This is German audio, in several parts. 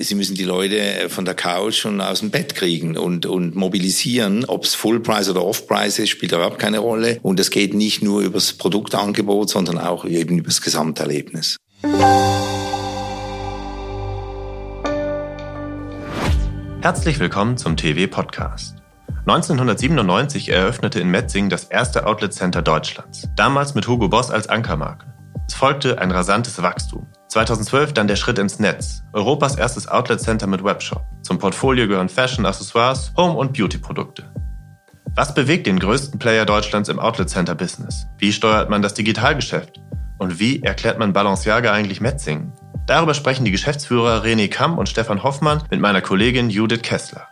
Sie müssen die Leute von der Couch und aus dem Bett kriegen und, und mobilisieren. Ob es Full Price oder Off Price ist, spielt überhaupt keine Rolle. Und es geht nicht nur über das Produktangebot, sondern auch eben über das Gesamterlebnis. Herzlich willkommen zum TV-Podcast. 1997 eröffnete in Metzingen das erste Outlet Center Deutschlands, damals mit Hugo Boss als Ankermarke. Es folgte ein rasantes Wachstum. 2012 dann der Schritt ins Netz. Europas erstes Outlet Center mit Webshop. Zum Portfolio gehören Fashion, Accessoires, Home- und Beauty-Produkte. Was bewegt den größten Player Deutschlands im Outlet Center Business? Wie steuert man das Digitalgeschäft? Und wie erklärt man Balenciaga eigentlich Metzingen? Darüber sprechen die Geschäftsführer René Kamm und Stefan Hoffmann mit meiner Kollegin Judith Kessler.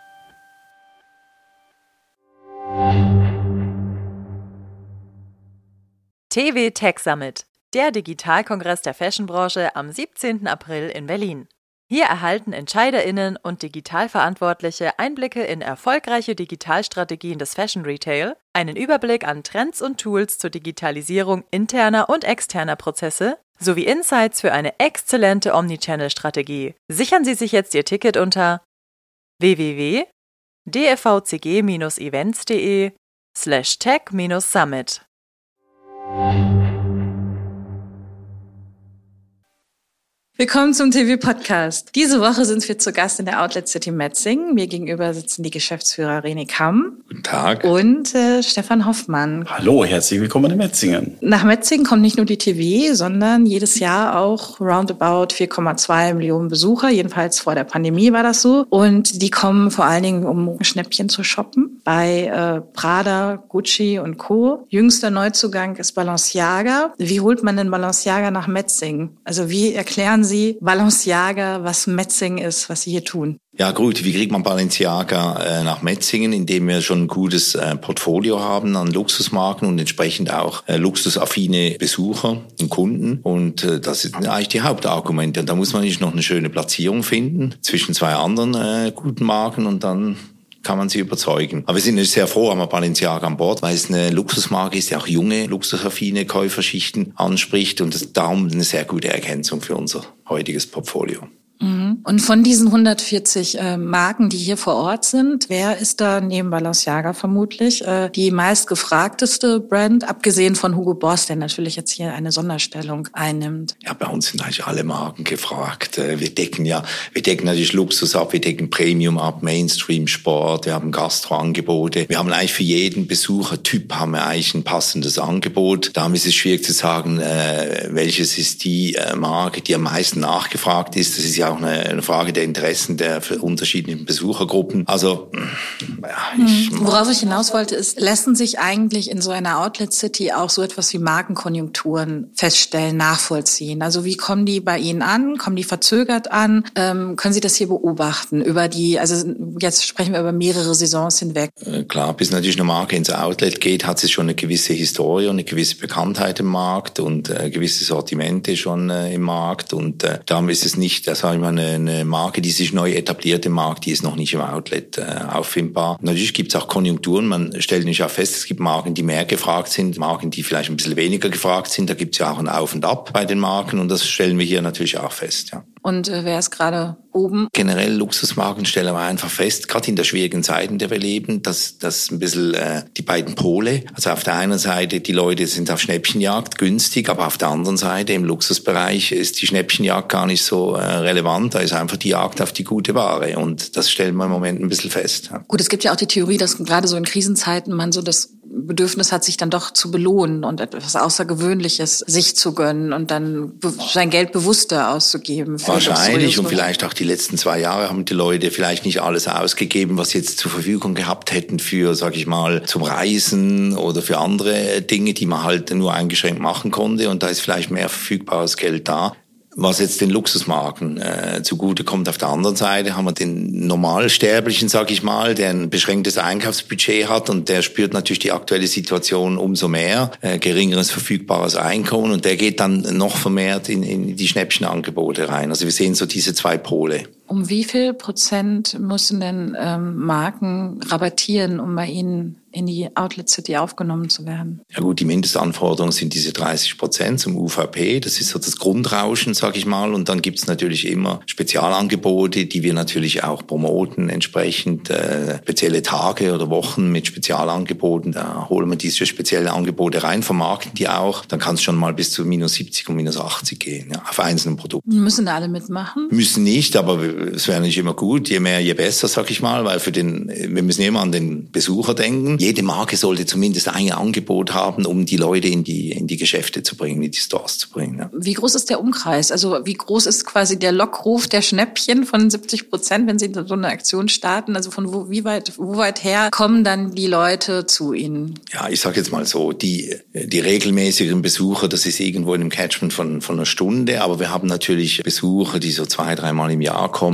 TV Tech Summit der Digitalkongress der Fashionbranche am 17. April in Berlin. Hier erhalten Entscheiderinnen und Digitalverantwortliche Einblicke in erfolgreiche Digitalstrategien des Fashion Retail, einen Überblick an Trends und Tools zur Digitalisierung interner und externer Prozesse sowie Insights für eine exzellente Omnichannel-Strategie. Sichern Sie sich jetzt Ihr Ticket unter www.dfvcg-events.de slash tech-summit. Willkommen zum TV-Podcast. Diese Woche sind wir zu Gast in der Outlet City Metzing. Mir gegenüber sitzen die Geschäftsführer René Kamm. Guten Tag. Und äh, Stefan Hoffmann. Hallo, herzlich willkommen in Metzingen. Nach Metzingen kommt nicht nur die TV, sondern jedes Jahr auch roundabout 4,2 Millionen Besucher. Jedenfalls vor der Pandemie war das so. Und die kommen vor allen Dingen, um Schnäppchen zu shoppen. Bei äh, Prada, Gucci und Co. Jüngster Neuzugang ist Balenciaga. Wie holt man denn Balenciaga nach Metzingen? Also wie erklären Sie Balenciaga, was Metzingen ist, was Sie hier tun? Ja gut, wie kriegt man Balenciaga äh, nach Metzingen, indem wir schon ein gutes äh, Portfolio haben an Luxusmarken und entsprechend auch äh, luxusaffine Besucher und Kunden. Und äh, das sind eigentlich die Hauptargumente. Und da muss man nicht noch eine schöne Platzierung finden zwischen zwei anderen äh, guten Marken und dann kann man sie überzeugen. Aber wir sind sehr froh, haben wir Balenciaga an Bord, weil es eine Luxusmarke ist, die auch junge, luxusaffine Käuferschichten anspricht und das darum eine sehr gute Ergänzung für unser heutiges Portfolio. Mhm. Und von diesen 140 äh, Marken, die hier vor Ort sind, wer ist da neben Balenciaga vermutlich äh, die meistgefragteste Brand, abgesehen von Hugo Boss, der natürlich jetzt hier eine Sonderstellung einnimmt? Ja, bei uns sind eigentlich alle Marken gefragt. Äh, wir decken ja, wir decken natürlich Luxus ab, wir decken Premium ab, Mainstream Sport, wir haben Gastroangebote. Wir haben eigentlich für jeden Besuchertyp haben wir eigentlich ein passendes Angebot. Darum ist es schwierig zu sagen, äh, welches ist die äh, Marke, die am meisten nachgefragt ist. Das ist ja auch eine, eine Frage der Interessen der unterschiedlichen Besuchergruppen. Also, ja, ich, hm. Worauf ich hinaus wollte, ist, lassen sich eigentlich in so einer Outlet City auch so etwas wie Markenkonjunkturen feststellen, nachvollziehen? Also wie kommen die bei Ihnen an? Kommen die verzögert an? Ähm, können Sie das hier beobachten über die, also jetzt sprechen wir über mehrere Saisons hinweg? Äh, klar, bis natürlich eine Marke ins Outlet geht, hat sie schon eine gewisse Historie und eine gewisse Bekanntheit im Markt und äh, gewisse Sortimente schon äh, im Markt und äh, darum ist es nicht, das sage mal, eine, eine Marke, die sich neu etabliert im Markt, die ist noch nicht im Outlet äh, auffindbar. Natürlich gibt es auch Konjunkturen, man stellt nicht auch fest, es gibt Marken, die mehr gefragt sind, Marken, die vielleicht ein bisschen weniger gefragt sind. Da gibt es ja auch ein Auf und Ab bei den Marken und das stellen wir hier natürlich auch fest. Ja. Und äh, wer ist gerade oben? Generell Luxusmarken stellen wir einfach fest, gerade in der schwierigen Zeit, in der wir leben, dass das ein bisschen äh, die beiden Pole. Also auf der einen Seite, die Leute sind auf Schnäppchenjagd günstig, aber auf der anderen Seite im Luxusbereich ist die Schnäppchenjagd gar nicht so äh, relevant. Da ist einfach die Jagd auf die gute Ware. Und das stellen wir im Moment ein bisschen fest. Ja. Gut, es gibt ja auch die Theorie, dass gerade so in Krisenzeiten man so das Bedürfnis hat, sich dann doch zu belohnen und etwas Außergewöhnliches sich zu gönnen und dann sein Geld bewusster auszugeben. Wahrscheinlich. Und vielleicht auch die letzten zwei Jahre haben die Leute vielleicht nicht alles ausgegeben, was sie jetzt zur Verfügung gehabt hätten für, sag ich mal, zum Reisen oder für andere Dinge, die man halt nur eingeschränkt machen konnte. Und da ist vielleicht mehr verfügbares Geld da was jetzt den Luxusmarken äh, zugute kommt. Auf der anderen Seite haben wir den Normalsterblichen, sag ich mal, der ein beschränktes Einkaufsbudget hat und der spürt natürlich die aktuelle Situation umso mehr, äh, geringeres verfügbares Einkommen und der geht dann noch vermehrt in, in die Schnäppchenangebote rein. Also wir sehen so diese zwei Pole. Um wie viel Prozent müssen denn ähm, Marken rabattieren, um bei Ihnen in die Outlet City aufgenommen zu werden? Ja gut, die Mindestanforderungen sind diese 30 Prozent zum UVP. Das ist so das Grundrauschen, sag ich mal. Und dann gibt's natürlich immer Spezialangebote, die wir natürlich auch promoten, entsprechend äh, spezielle Tage oder Wochen mit Spezialangeboten. Da holen wir diese speziellen Angebote rein, vermarkten die auch. Dann kann es schon mal bis zu minus 70 und minus 80 gehen ja, auf einzelnen Produkten. Müssen da alle mitmachen? Müssen nicht, aber es wäre nicht immer gut. Je mehr, je besser, sag ich mal, weil für den, wir müssen immer an den Besucher denken jede Marke sollte zumindest ein Angebot haben, um die Leute in die, in die Geschäfte zu bringen, in die Stores zu bringen. Ja. Wie groß ist der Umkreis? Also wie groß ist quasi der Lockruf der Schnäppchen von 70 Prozent, wenn Sie so eine Aktion starten? Also von wo, wie weit, wo weit her kommen dann die Leute zu Ihnen? Ja, ich sage jetzt mal so, die, die regelmäßigen Besucher, das ist irgendwo in einem Catchment von, von einer Stunde, aber wir haben natürlich Besucher, die so zwei, dreimal im Jahr kommen.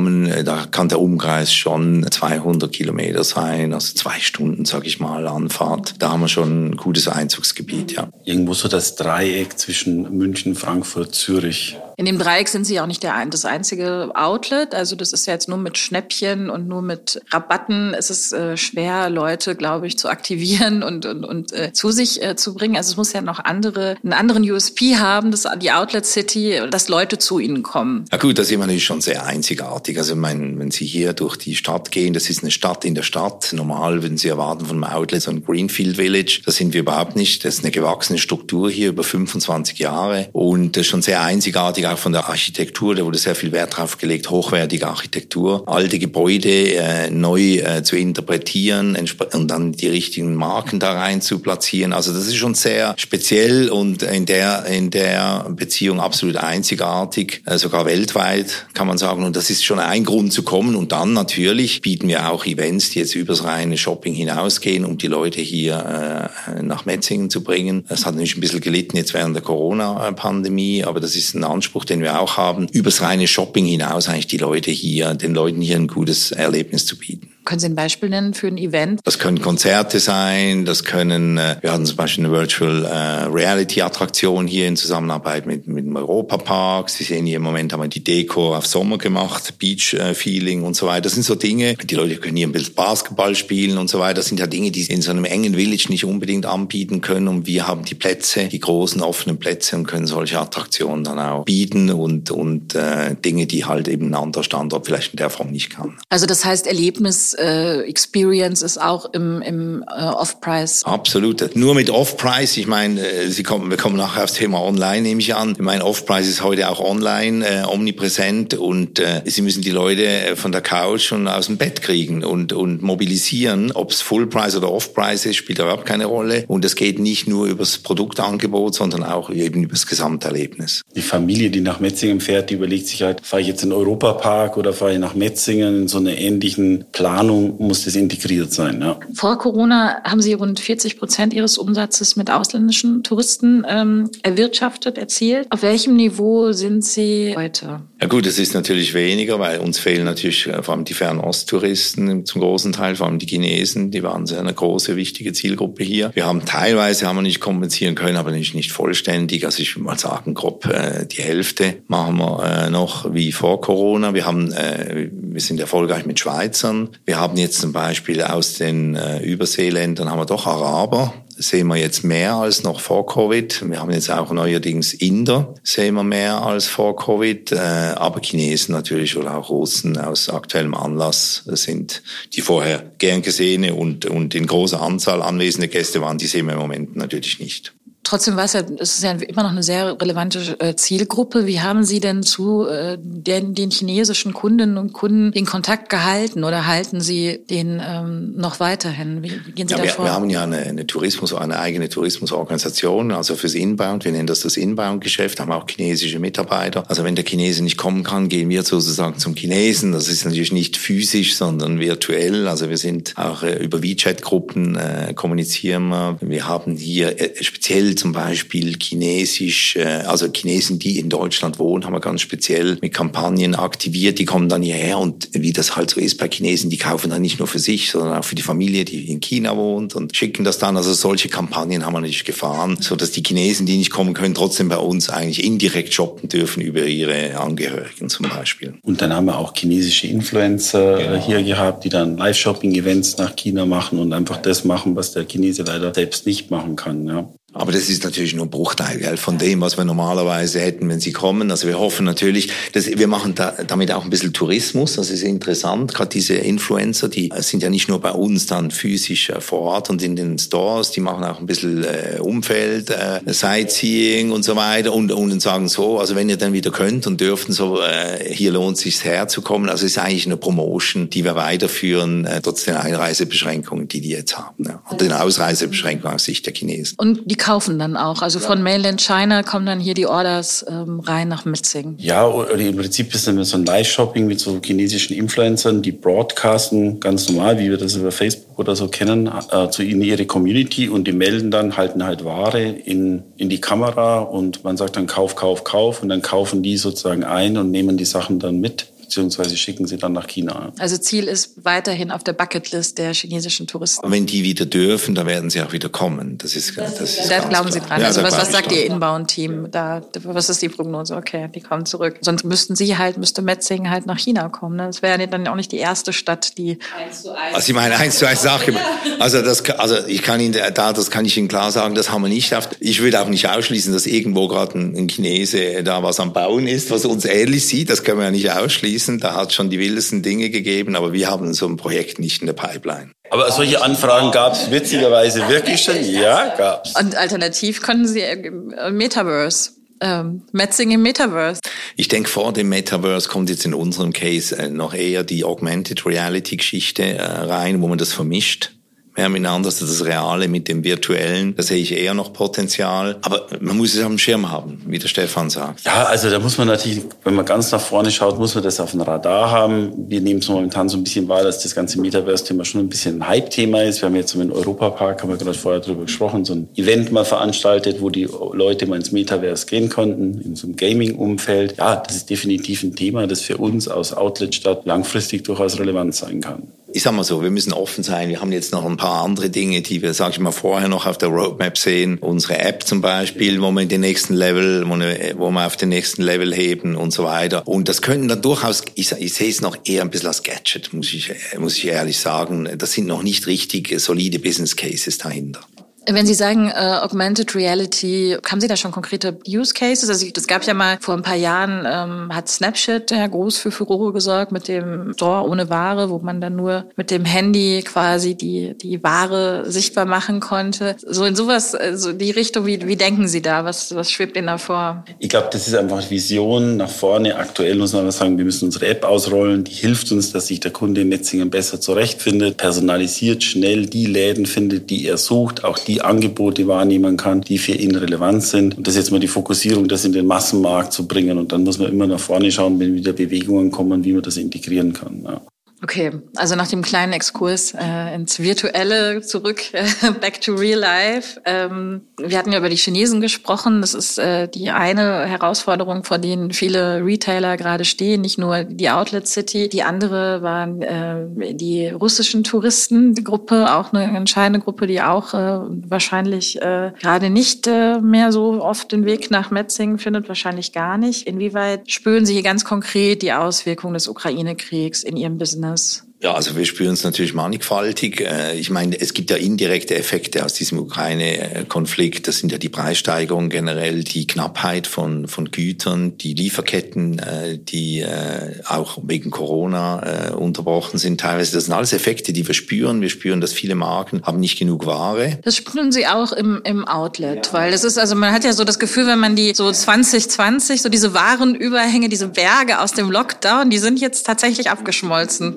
Da kann der Umkreis schon 200 Kilometer sein, also zwei Stunden, sage ich mal. Anfahrt. Da haben wir schon ein gutes Einzugsgebiet, ja. Irgendwo so das Dreieck zwischen München, Frankfurt, Zürich. In dem Dreieck sind Sie auch nicht der, das einzige Outlet. Also das ist ja jetzt nur mit Schnäppchen und nur mit Rabatten. Es ist äh, schwer, Leute, glaube ich, zu aktivieren und, und, und äh, zu sich äh, zu bringen. Also es muss ja noch andere, einen anderen USP haben, das, die Outlet City, dass Leute zu Ihnen kommen. Ja gut, das ist natürlich schon sehr einzigartig. Also ich meine, wenn Sie hier durch die Stadt gehen, das ist eine Stadt in der Stadt. Normal würden Sie erwarten von einem Outlet so ein Greenfield Village. Das sind wir überhaupt nicht. Das ist eine gewachsene Struktur hier über 25 Jahre und das ist schon sehr einzigartig auch von der Architektur. Da wurde sehr viel Wert drauf gelegt, hochwertige Architektur, alte Gebäude äh, neu äh, zu interpretieren und dann die richtigen Marken da rein zu platzieren. Also das ist schon sehr speziell und in der in der Beziehung absolut einzigartig, äh, sogar weltweit kann man sagen. Und das ist schon ein Grund zu kommen. Und dann natürlich bieten wir auch Events, die jetzt übers reine Shopping hinausgehen, um die Leute hier äh, nach Metzingen zu bringen. Das hat natürlich ein bisschen gelitten jetzt während der Corona-Pandemie, aber das ist ein Anspruch, den wir auch haben, übers reine Shopping hinaus eigentlich die Leute hier, den Leuten hier ein gutes Erlebnis zu bieten. Können Sie ein Beispiel nennen für ein Event? Das können Konzerte sein, das können, äh, wir hatten zum Beispiel eine Virtual äh, Reality Attraktion hier in Zusammenarbeit mit, mit dem Europapark. Sie sehen hier im Moment haben wir die Deko auf Sommer gemacht, Beach äh, Feeling und so weiter. Das sind so Dinge, die Leute können hier ein bisschen Basketball spielen und so weiter. Das sind ja Dinge, die sie in so einem engen Village nicht unbedingt anbieten können. Und wir haben die Plätze, die großen offenen Plätze und können solche Attraktionen dann auch bieten und, und äh, Dinge, die halt eben ein anderer Standort vielleicht in der Form nicht kann. Also das heißt Erlebnis äh, Experience ist auch im, im äh, Off-Price. Absolut. Nur mit Off-Price, ich meine, äh, Sie kommen, wir kommen nachher aufs Thema Online, nehme ich an. Ich meine, Off-Price ist heute auch online, äh, omnipräsent und äh, Sie müssen die Leute äh, von der Couch und aus dem Bett kriegen und, und mobilisieren. Ob es Full-Price oder Off-Price ist, spielt überhaupt keine Rolle. Und es geht nicht nur über das Produktangebot, sondern auch eben über das Gesamterlebnis. Die Familie, die nach Metzingen fährt, die überlegt sich halt, fahre ich jetzt in den Europapark oder fahre ich nach Metzingen in so einer ähnlichen Planung Planung muss das integriert sein. Ja. Vor Corona haben Sie rund 40 Prozent Ihres Umsatzes mit ausländischen Touristen ähm, erwirtschaftet, erzielt. Auf welchem Niveau sind Sie heute? Ja gut, es ist natürlich weniger, weil uns fehlen natürlich äh, vor allem die Fernost-Touristen zum großen Teil, vor allem die Chinesen, die waren sehr eine große, wichtige Zielgruppe hier. Wir haben teilweise, haben wir nicht kompensieren können, aber nicht, nicht vollständig. Also ich würde mal sagen, grob äh, die Hälfte machen wir äh, noch wie vor Corona. Wir haben, äh, wir sind erfolgreich mit Schweizern. Wir haben jetzt zum Beispiel aus den äh, Überseeländern haben wir doch Araber, sehen wir jetzt mehr als noch vor Covid. Wir haben jetzt auch neuerdings Inder, sehen wir mehr als vor Covid. Äh, aber Chinesen natürlich oder auch Russen aus aktuellem Anlass sind die vorher gern gesehene und, und in großer Anzahl anwesende Gäste waren, die sehen wir im Moment natürlich nicht. Trotzdem war es ja, es ist ja immer noch eine sehr relevante äh, Zielgruppe. Wie haben Sie denn zu äh, den, den chinesischen Kundinnen und Kunden den Kontakt gehalten oder halten Sie den ähm, noch weiterhin? Wie, wie gehen Sie ja, da wir, vor? Wir haben ja eine, eine Tourismus, eine eigene Tourismusorganisation, also fürs Inbound. Wir nennen das das Inbound-Geschäft, haben auch chinesische Mitarbeiter. Also wenn der Chinese nicht kommen kann, gehen wir sozusagen zum Chinesen. Das ist natürlich nicht physisch, sondern virtuell. Also wir sind auch äh, über WeChat-Gruppen äh, kommunizieren wir. Wir haben hier äh, speziell speziell zum Beispiel chinesisch, äh, also Chinesen, die in Deutschland wohnen, haben wir ganz speziell mit Kampagnen aktiviert. Die kommen dann hierher und wie das halt so ist bei Chinesen, die kaufen dann nicht nur für sich, sondern auch für die Familie, die in China wohnt und schicken das dann. Also solche Kampagnen haben wir natürlich gefahren, so dass die Chinesen, die nicht kommen können, trotzdem bei uns eigentlich indirekt shoppen dürfen über ihre Angehörigen zum Beispiel. Und dann haben wir auch chinesische Influencer genau. hier gehabt, die dann Live-Shopping-Events nach China machen und einfach das machen, was der Chinese leider selbst nicht machen kann. Ja. Aber das ist natürlich nur ein Bruchteil gell, von dem, was wir normalerweise hätten, wenn sie kommen. Also wir hoffen natürlich, dass wir machen da, damit auch ein bisschen Tourismus. Das ist interessant. Gerade diese Influencer, die sind ja nicht nur bei uns dann physisch äh, vor Ort und in den Stores, die machen auch ein bisschen äh, Umfeld, äh, Sightseeing und so weiter und, und sagen so, also wenn ihr dann wieder könnt und dürften, so äh, hier lohnt es sich herzukommen. Also es ist eigentlich eine Promotion, die wir weiterführen, äh, trotz den Einreisebeschränkungen, die die jetzt haben. Ja. Und den Ausreisebeschränkungen aus Sicht der Chinesen. Kaufen dann auch. Also von Mainland China kommen dann hier die Orders ähm, rein nach Metzingen. Ja, oder im Prinzip ist dann so ein Live-Shopping mit so chinesischen Influencern, die broadcasten ganz normal, wie wir das über Facebook oder so kennen, äh, zu in ihre Community und die melden dann, halten halt Ware in, in die Kamera und man sagt dann Kauf, Kauf, Kauf und dann kaufen die sozusagen ein und nehmen die Sachen dann mit beziehungsweise schicken sie dann nach China. Also Ziel ist weiterhin auf der Bucketlist der chinesischen Touristen. Wenn die wieder dürfen, dann werden sie auch wieder kommen. Das ist, das ist Da glauben klar. Sie dran. Ja, also was, was sagt Ihr Inbound-Team? Da, was ist die Prognose? Okay, die kommen zurück. Sonst müssten Sie halt, müsste Metzingen halt nach China kommen. Ne? Das wäre dann auch nicht die erste Stadt, die... Eins zu eins. Also ich meine, eins zu eins Sache. Also das, also ich kann Ihnen da, das kann ich Ihnen klar sagen, das haben wir nicht. Ich würde auch nicht ausschließen, dass irgendwo gerade ein, ein Chinese da was am Bauen ist, was uns ähnlich sieht. Das können wir ja nicht ausschließen gewesen. Da hat es schon die wildesten Dinge gegeben, aber wir haben so ein Projekt nicht in der Pipeline. Aber solche Anfragen gab es witzigerweise wirklich schon? Ja, gab es. Und alternativ konnten Sie äh, Metaverse ähm, Metzing im Metaverse. Ich denke, vor dem Metaverse kommt jetzt in unserem Case äh, noch eher die Augmented Reality Geschichte äh, rein, wo man das vermischt mehr miteinander, also das Reale mit dem Virtuellen. Da sehe ich eher noch Potenzial. Aber man muss es auf dem Schirm haben, wie der Stefan sagt. Ja, also da muss man natürlich, wenn man ganz nach vorne schaut, muss man das auf dem Radar haben. Wir nehmen es momentan so ein bisschen wahr, dass das ganze Metaverse-Thema schon ein bisschen ein Hype-Thema ist. Wir haben jetzt im Europapark, haben wir gerade vorher drüber gesprochen, so ein Event mal veranstaltet, wo die Leute mal ins Metaverse gehen konnten, in so einem Gaming-Umfeld. Ja, das ist definitiv ein Thema, das für uns aus Outlet-Stadt langfristig durchaus relevant sein kann ich sag mal so, wir müssen offen sein. Wir haben jetzt noch ein paar andere Dinge, die wir, sag ich mal, vorher noch auf der Roadmap sehen. Unsere App zum Beispiel, wo wir in den nächsten Level, wo wir, wo wir auf den nächsten Level heben und so weiter. Und das könnten dann durchaus, ich, ich sehe es noch eher ein bisschen als Gadget, muss ich, muss ich ehrlich sagen. Das sind noch nicht richtig solide Business Cases dahinter. Wenn Sie sagen äh, Augmented Reality, haben Sie da schon konkrete Use Cases? Also das gab ja mal vor ein paar Jahren, ähm, hat Snapchat ja groß für Furore gesorgt mit dem Store ohne Ware, wo man dann nur mit dem Handy quasi die die Ware sichtbar machen konnte. So in sowas, also die Richtung, wie, wie denken Sie da? Was, was schwebt Ihnen da vor? Ich glaube, das ist einfach Vision nach vorne. Aktuell muss man sagen, wir müssen unsere App ausrollen. Die hilft uns, dass sich der Kunde in Metzingen besser zurechtfindet, personalisiert, schnell die Läden findet, die er sucht, auch die die Angebote wahrnehmen kann, die für ihn relevant sind. Und das ist jetzt mal die Fokussierung, das in den Massenmarkt zu bringen. Und dann muss man immer nach vorne schauen, wenn wieder Bewegungen kommen, wie man das integrieren kann. Ja. Okay, also nach dem kleinen Exkurs äh, ins Virtuelle zurück, äh, back to real life. Ähm, wir hatten ja über die Chinesen gesprochen. Das ist äh, die eine Herausforderung, vor denen viele Retailer gerade stehen, nicht nur die Outlet City. Die andere waren äh, die russischen Touristengruppe, auch eine entscheidende Gruppe, die auch äh, wahrscheinlich äh, gerade nicht äh, mehr so oft den Weg nach Metzingen findet, wahrscheinlich gar nicht. Inwieweit spüren Sie hier ganz konkret die Auswirkungen des Ukraine-Kriegs in Ihrem Business? Anders? Ja, also wir spüren es natürlich mannigfaltig. Äh, ich meine, es gibt ja indirekte Effekte aus diesem Ukraine-Konflikt. Das sind ja die Preissteigerungen generell, die Knappheit von, von Gütern, die Lieferketten, äh, die äh, auch wegen Corona unterbrochen sind teilweise. Das sind alles Effekte, die wir spüren. Wir spüren, dass viele Marken haben nicht genug Ware. Das spüren Sie auch im, im Outlet, ja. weil das ist, also man hat ja so das Gefühl, wenn man die so 2020, so diese Warenüberhänge, diese Berge aus dem Lockdown, die sind jetzt tatsächlich abgeschmolzen.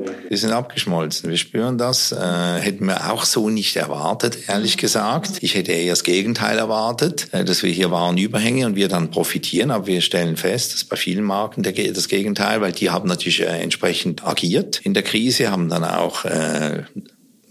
Abgeschmolzen. Wir spüren das. Äh, hätten wir auch so nicht erwartet, ehrlich gesagt. Ich hätte eher das Gegenteil erwartet, äh, dass wir hier Warenüberhänge und wir dann profitieren. Aber wir stellen fest, dass bei vielen Marken der, das Gegenteil, weil die haben natürlich äh, entsprechend agiert in der Krise, haben dann auch äh,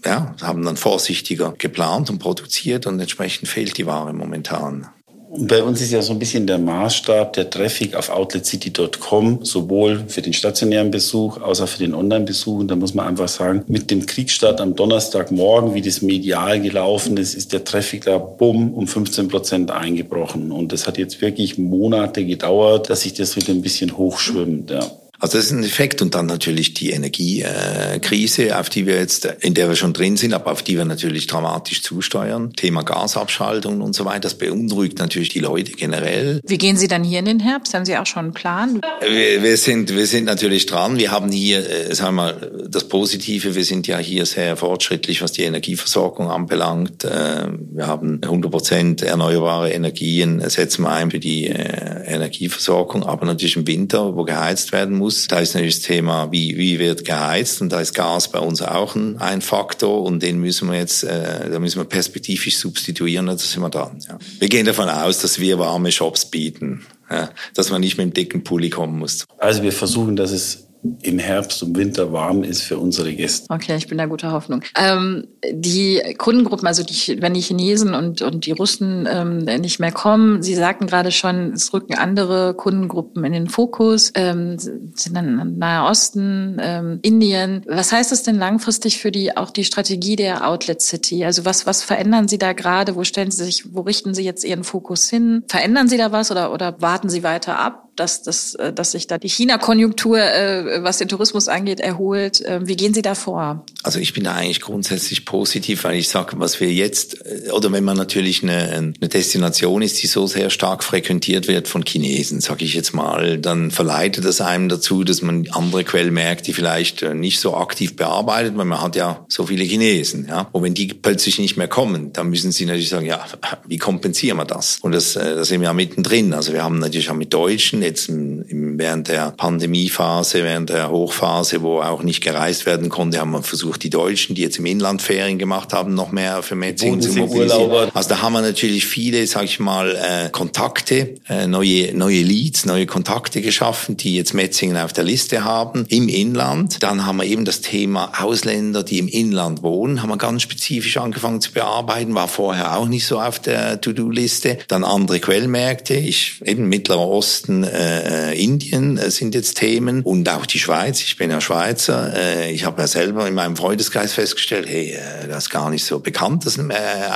ja, haben dann vorsichtiger geplant und produziert und entsprechend fehlt die Ware momentan. Bei uns ist ja so ein bisschen der Maßstab der Traffic auf outletcity.com, sowohl für den stationären Besuch als auch für den Online-Besuch. Und da muss man einfach sagen, mit dem Kriegsstart am Donnerstagmorgen, wie das medial gelaufen ist, ist der Traffic da bumm um 15 Prozent eingebrochen. Und das hat jetzt wirklich Monate gedauert, dass sich das wieder ein bisschen hochschwimmt. Ja. Also das ist ein Effekt und dann natürlich die Energiekrise, auf die wir jetzt, in der wir schon drin sind, aber auf die wir natürlich dramatisch zusteuern. Thema Gasabschaltung und so weiter, das beunruhigt natürlich die Leute generell. Wie gehen Sie dann hier in den Herbst? Haben Sie auch schon einen Plan? Wir, wir sind, wir sind natürlich dran. Wir haben hier, äh, sagen wir mal, das Positive, wir sind ja hier sehr fortschrittlich, was die Energieversorgung anbelangt. Äh, wir haben 100 Prozent erneuerbare Energien, setzen wir ein für die äh, Energieversorgung, aber natürlich im Winter, wo geheizt werden muss muss. Da ist natürlich das Thema, wie, wie wird geheizt und da ist Gas bei uns auch ein, ein Faktor und den müssen wir jetzt, äh, da müssen wir perspektivisch substituieren, da sind wir dran. Ja. Wir gehen davon aus, dass wir warme Shops bieten, ja, dass man nicht mit dem dicken Pulli kommen muss. Also wir versuchen, dass es im Herbst und Winter warm ist für unsere Gäste. Okay, ich bin da guter Hoffnung. Ähm, die Kundengruppen, also die, wenn die Chinesen und, und die Russen ähm, nicht mehr kommen, Sie sagten gerade schon, es rücken andere Kundengruppen in den Fokus, ähm, sind dann Nahe Osten, ähm, Indien. Was heißt das denn langfristig für die auch die Strategie der Outlet City? Also was, was verändern Sie da gerade? Wo stellen Sie sich, wo richten Sie jetzt Ihren Fokus hin? Verändern Sie da was oder, oder warten Sie weiter ab? Dass, dass, äh, dass sich da die China-Konjunktur, äh, was den Tourismus angeht, erholt. Ähm, wie gehen Sie da vor? Also ich bin da eigentlich grundsätzlich positiv, weil ich sage, was wir jetzt, äh, oder wenn man natürlich eine, eine Destination ist, die so sehr stark frequentiert wird von Chinesen, sage ich jetzt mal, dann verleitet das einem dazu, dass man andere Quellmärkte vielleicht nicht so aktiv bearbeitet, weil man hat ja so viele Chinesen. Ja? Und wenn die plötzlich nicht mehr kommen, dann müssen sie natürlich sagen, ja, wie kompensieren wir das? Und das, das sind wir ja mittendrin. Also wir haben natürlich auch mit Deutschen jetzt im, während der Pandemiephase, während der Hochphase, wo auch nicht gereist werden konnte, haben wir versucht, die Deutschen, die jetzt im Inland Ferien gemacht haben, noch mehr für Metzingen zu mobilisieren. Also da haben wir natürlich viele, sag ich mal, äh, Kontakte, äh, neue, neue Leads, neue Kontakte geschaffen, die jetzt Metzingen auf der Liste haben im Inland. Dann haben wir eben das Thema Ausländer, die im Inland wohnen, haben wir ganz spezifisch angefangen zu bearbeiten, war vorher auch nicht so auf der To-Do-Liste. Dann andere Quellmärkte, ich eben Mittlerer Osten, äh, Indien äh, sind jetzt Themen und auch die Schweiz. Ich bin ja Schweizer. Äh, ich habe ja selber in meinem Freundeskreis festgestellt, hey, äh, das ist gar nicht so bekannt, das äh,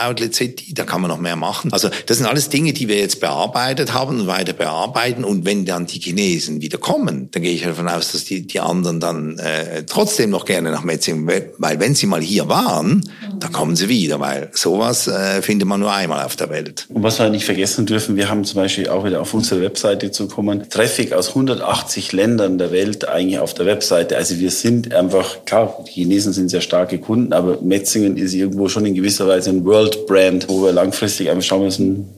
Outlet City, da kann man noch mehr machen. Also das sind alles Dinge, die wir jetzt bearbeitet haben und weiter bearbeiten. Und wenn dann die Chinesen wieder kommen, dann gehe ich davon aus, dass die, die anderen dann äh, trotzdem noch gerne nach Metzingen, weil wenn sie mal hier waren, dann kommen sie wieder, weil sowas äh, findet man nur einmal auf der Welt. Und was wir nicht vergessen dürfen, wir haben zum Beispiel auch wieder auf unserer Webseite zu kommen, Traffic aus 180 Ländern der Welt eigentlich auf der Webseite. Also wir sind einfach, klar, die Chinesen sind sehr starke Kunden, aber Metzingen ist irgendwo schon in gewisser Weise ein World Brand, wo wir langfristig einfach schauen müssen,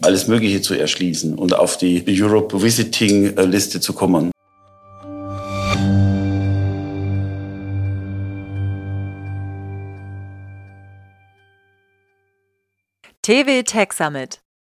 alles Mögliche zu erschließen und auf die Europe Visiting Liste zu kommen. TV Tech Summit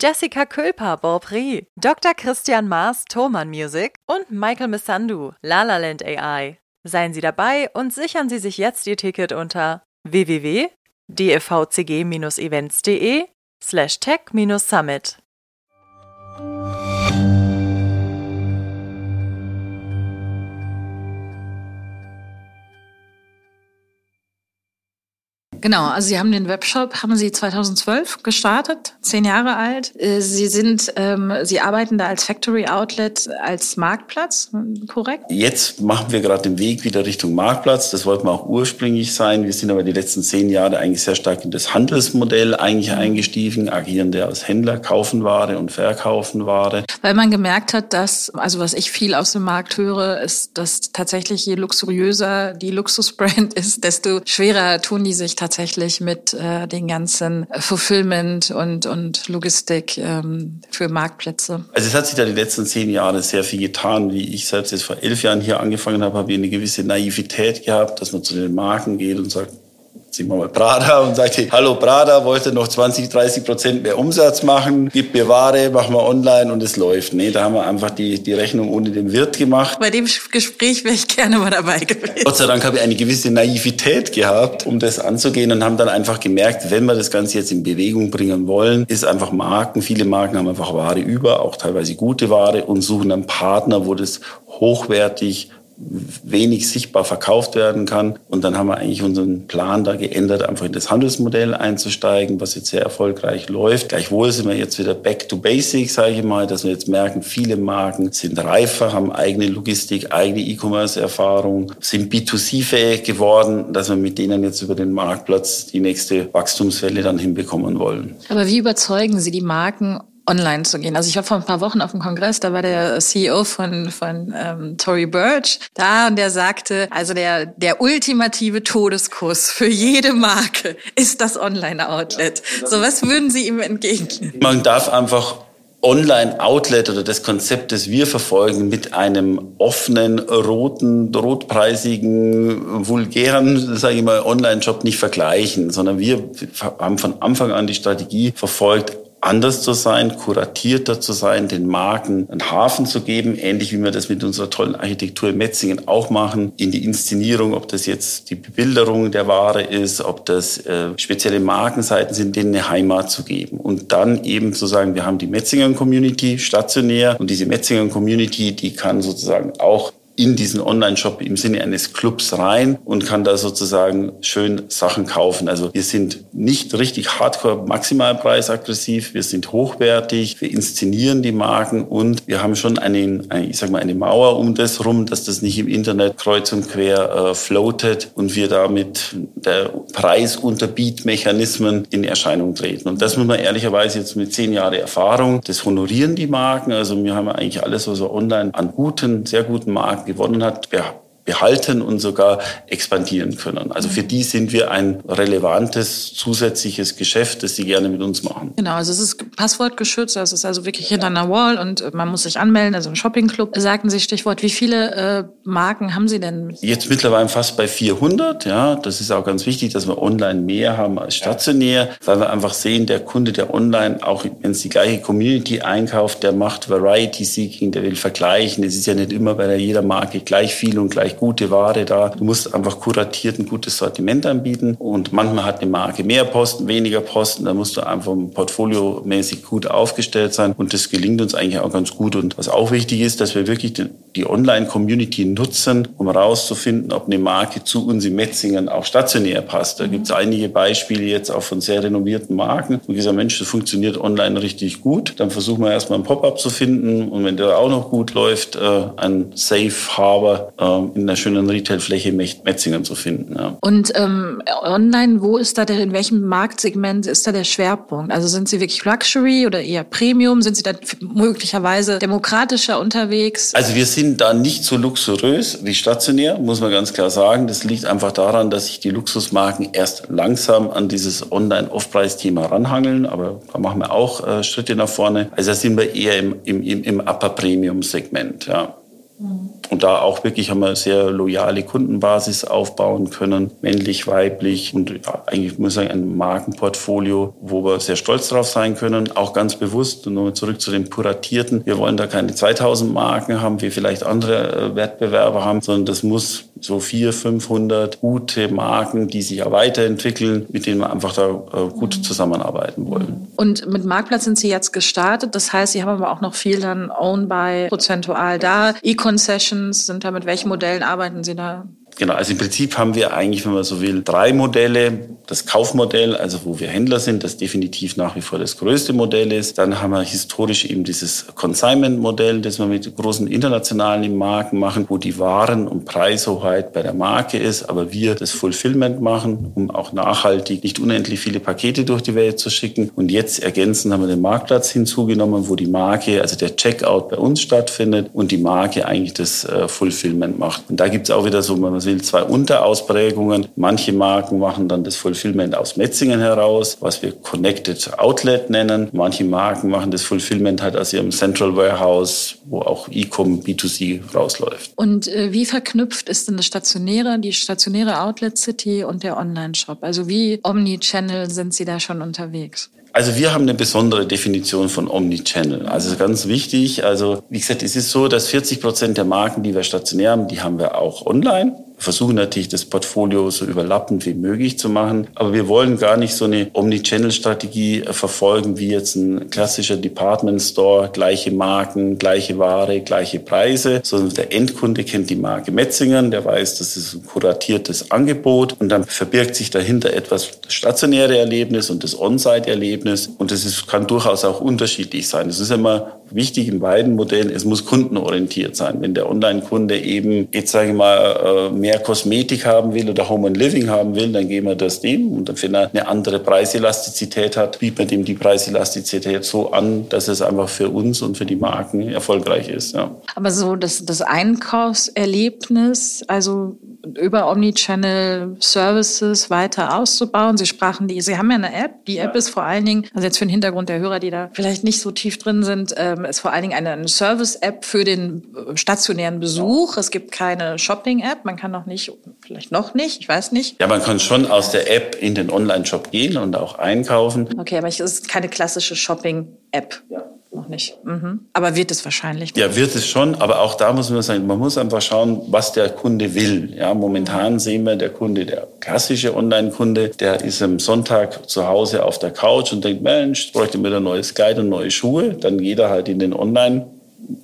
Jessica Külper, Beaupré, Dr. Christian Maas, Thoman Music und Michael Missandu, Lalaland AI. Seien Sie dabei und sichern Sie sich jetzt Ihr Ticket unter www.dfvcg-events.de slash tech-summit. Genau, also Sie haben den Webshop, haben Sie 2012 gestartet, zehn Jahre alt. Äh, Sie sind, ähm, Sie arbeiten da als Factory Outlet, als Marktplatz, korrekt? Jetzt machen wir gerade den Weg wieder Richtung Marktplatz. Das wollten wir auch ursprünglich sein. Wir sind aber die letzten zehn Jahre eigentlich sehr stark in das Handelsmodell eigentlich eingestiegen, agieren der als Händler, kaufen Ware und verkaufen Ware. Weil man gemerkt hat, dass, also was ich viel aus dem Markt höre, ist, dass tatsächlich je luxuriöser die Luxusbrand ist, desto schwerer tun die sich tatsächlich tatsächlich mit äh, den ganzen Fulfillment und, und Logistik ähm, für Marktplätze? Also es hat sich da die letzten zehn Jahre sehr viel getan. Wie ich selbst jetzt vor elf Jahren hier angefangen habe, habe ich eine gewisse Naivität gehabt, dass man zu den Marken geht und sagt, sehen wir mal Prada und sagte, hallo Prada, wollte noch 20, 30 Prozent mehr Umsatz machen, gib mir Ware, machen wir online und es läuft. Nee, da haben wir einfach die, die Rechnung ohne den Wirt gemacht. Bei dem Gespräch wäre ich gerne mal dabei gewesen. Gott sei Dank habe ich eine gewisse Naivität gehabt, um das anzugehen und haben dann einfach gemerkt, wenn wir das Ganze jetzt in Bewegung bringen wollen, ist einfach Marken, viele Marken haben einfach Ware über, auch teilweise gute Ware und suchen einen Partner, wo das hochwertig wenig sichtbar verkauft werden kann. Und dann haben wir eigentlich unseren Plan da geändert, einfach in das Handelsmodell einzusteigen, was jetzt sehr erfolgreich läuft. Gleichwohl sind wir jetzt wieder back to basics, sage ich mal, dass wir jetzt merken, viele Marken sind reifer, haben eigene Logistik, eigene E-Commerce-Erfahrung, sind B2C-fähig geworden, dass wir mit denen jetzt über den Marktplatz die nächste Wachstumswelle dann hinbekommen wollen. Aber wie überzeugen Sie die Marken, online zu gehen. Also ich war vor ein paar Wochen auf dem Kongress, da war der CEO von, von ähm, Tory Burch da und der sagte, also der, der ultimative Todeskuss für jede Marke ist das Online-Outlet. So, was würden Sie ihm entgegnen? Man darf einfach Online-Outlet oder das Konzept, das wir verfolgen, mit einem offenen, roten, rotpreisigen, vulgären, sage ich mal, Online-Shop nicht vergleichen, sondern wir haben von Anfang an die Strategie verfolgt, anders zu sein, kuratierter zu sein, den Marken einen Hafen zu geben, ähnlich wie wir das mit unserer tollen Architektur in Metzingen auch machen, in die Inszenierung, ob das jetzt die Bebilderung der Ware ist, ob das äh, spezielle Markenseiten sind, denen eine Heimat zu geben. Und dann eben zu sagen, wir haben die Metzingen Community stationär und diese Metzingen Community, die kann sozusagen auch in diesen Online-Shop im Sinne eines Clubs rein und kann da sozusagen schön Sachen kaufen. Also wir sind nicht richtig hardcore maximalpreisaggressiv, wir sind hochwertig, wir inszenieren die Marken und wir haben schon einen, eine, ich sag mal, eine Mauer um das rum, dass das nicht im Internet kreuz und quer äh, floatet und wir damit der Preisunterbietmechanismen in Erscheinung treten. Und das muss man ehrlicherweise jetzt mit zehn Jahren Erfahrung, das honorieren die Marken. Also wir haben eigentlich alles, was wir online an guten, sehr guten Marken gewonnen hat, behalten und sogar expandieren können. Also für die sind wir ein relevantes zusätzliches Geschäft, das sie gerne mit uns machen. Genau, also es ist passwortgeschützt, es ist also wirklich hinter einer Wall und man muss sich anmelden, also ein Shoppingclub. Sagten Sie Stichwort, wie viele äh, Marken haben Sie denn? Jetzt mittlerweile fast bei 400, ja. Das ist auch ganz wichtig, dass wir online mehr haben als stationär, weil wir einfach sehen, der Kunde, der online, auch wenn es die gleiche Community einkauft, der macht Variety Seeking, der will vergleichen. Es ist ja nicht immer bei jeder Marke gleich viel und gleich gute Ware da. Du musst einfach kuratiert ein gutes Sortiment anbieten und manchmal hat eine Marke mehr Posten, weniger Posten. Da musst du einfach portfoliomäßig gut aufgestellt sein und das gelingt uns eigentlich auch ganz gut. Und was auch wichtig ist, dass wir wirklich die Online-Community nutzen, um herauszufinden, ob eine Marke zu uns in Metzingen auch stationär passt. Da gibt es einige Beispiele jetzt auch von sehr renommierten Marken, wo gesagt, Mensch, das funktioniert online richtig gut. Dann versuchen wir erstmal ein Pop-up zu finden und wenn der auch noch gut läuft, äh, ein Safe Harbor äh, in einer schönen Retailfläche Metzingen zu finden. Ja. Und ähm, online, wo ist da der, in welchem Marktsegment ist da der Schwerpunkt? Also sind Sie wirklich Luxury oder eher Premium? Sind Sie da möglicherweise demokratischer unterwegs? Also wir sind da nicht so luxuriös wie stationär, muss man ganz klar sagen. Das liegt einfach daran, dass sich die Luxusmarken erst langsam an dieses Online-Off-Preis-Thema ranhangeln, aber da machen wir auch äh, Schritte nach vorne. Also da sind wir eher im, im, im Upper-Premium-Segment. Ja. Und da auch wirklich haben wir sehr loyale Kundenbasis aufbauen können, männlich, weiblich und ja, eigentlich muss ich sagen ein Markenportfolio, wo wir sehr stolz drauf sein können, auch ganz bewusst und nochmal zurück zu den Puratierten. Wir wollen da keine 2000 Marken haben, wie vielleicht andere äh, Wettbewerber haben, sondern das muss so 400, 500 gute Marken, die sich ja weiterentwickeln, mit denen wir einfach da äh, gut zusammenarbeiten wollen. Und mit Marktplatz sind Sie jetzt gestartet. Das heißt, Sie haben aber auch noch viel dann Own by prozentual da. E-Concessions sind da mit welchen Modellen arbeiten Sie da? Genau, also im Prinzip haben wir eigentlich, wenn man so will, drei Modelle. Das Kaufmodell, also wo wir Händler sind, das definitiv nach wie vor das größte Modell ist. Dann haben wir historisch eben dieses Consignment-Modell, das wir mit großen internationalen Marken machen, wo die Waren- und Preishoheit bei der Marke ist, aber wir das Fulfillment machen, um auch nachhaltig nicht unendlich viele Pakete durch die Welt zu schicken. Und jetzt ergänzen haben wir den Marktplatz hinzugenommen, wo die Marke, also der Checkout bei uns stattfindet und die Marke eigentlich das äh, Fulfillment macht. Und da gibt es auch wieder so, wenn man will, zwei Unterausprägungen. Manche Marken machen dann das Fulfillment aus Metzingen heraus, was wir Connected Outlet nennen. Manche Marken machen das Fulfillment halt aus ihrem Central Warehouse, wo auch E-Com B2C rausläuft. Und äh, wie verknüpft ist denn das stationäre, die stationäre Outlet City und der Online-Shop? Also wie Omnichannel sind Sie da schon unterwegs? Also wir haben eine besondere Definition von Omnichannel. Also ganz wichtig. Also wie gesagt, es ist so, dass 40 Prozent der Marken, die wir stationär haben, die haben wir auch online versuchen natürlich das Portfolio so überlappend wie möglich zu machen. Aber wir wollen gar nicht so eine Omnichannel-Strategie äh, verfolgen wie jetzt ein klassischer Department Store, gleiche Marken, gleiche Ware, gleiche Preise, sondern der Endkunde kennt die Marke Metzingen, der weiß, das ist ein kuratiertes Angebot und dann verbirgt sich dahinter etwas stationäre Erlebnis und das On-Site-Erlebnis und das ist, kann durchaus auch unterschiedlich sein. Es ist immer wichtig in beiden Modellen, es muss kundenorientiert sein. Wenn der Online-Kunde eben, jetzt sage ich mal, äh, mehr Kosmetik haben will oder Home and Living haben will, dann geben wir das dem. Und wenn er eine andere Preiselastizität hat, bieten wir dem die Preiselastizität so an, dass es einfach für uns und für die Marken erfolgreich ist. Ja. Aber so das, das Einkaufserlebnis, also über Omnichannel Services weiter auszubauen. Sie sprachen die, Sie haben ja eine App. Die App ist vor allen Dingen, also jetzt für den Hintergrund der Hörer, die da vielleicht nicht so tief drin sind, ähm, ist vor allen Dingen eine, eine Service-App für den stationären Besuch. Es gibt keine Shopping-App. Man kann noch nicht, vielleicht noch nicht, ich weiß nicht. Ja, man kann schon aus der App in den Online-Shop gehen und auch einkaufen. Okay, aber es ist keine klassische Shopping-App. Ja noch nicht. Mhm. Aber wird es wahrscheinlich? Ja, wird es schon. Aber auch da muss man sagen, man muss einfach schauen, was der Kunde will. Ja, momentan sehen wir, der Kunde, der klassische Online-Kunde, der ist am Sonntag zu Hause auf der Couch und denkt, Mensch, bräuchte wieder ein neues Kleid und neue Schuhe. Dann geht er halt in den Online-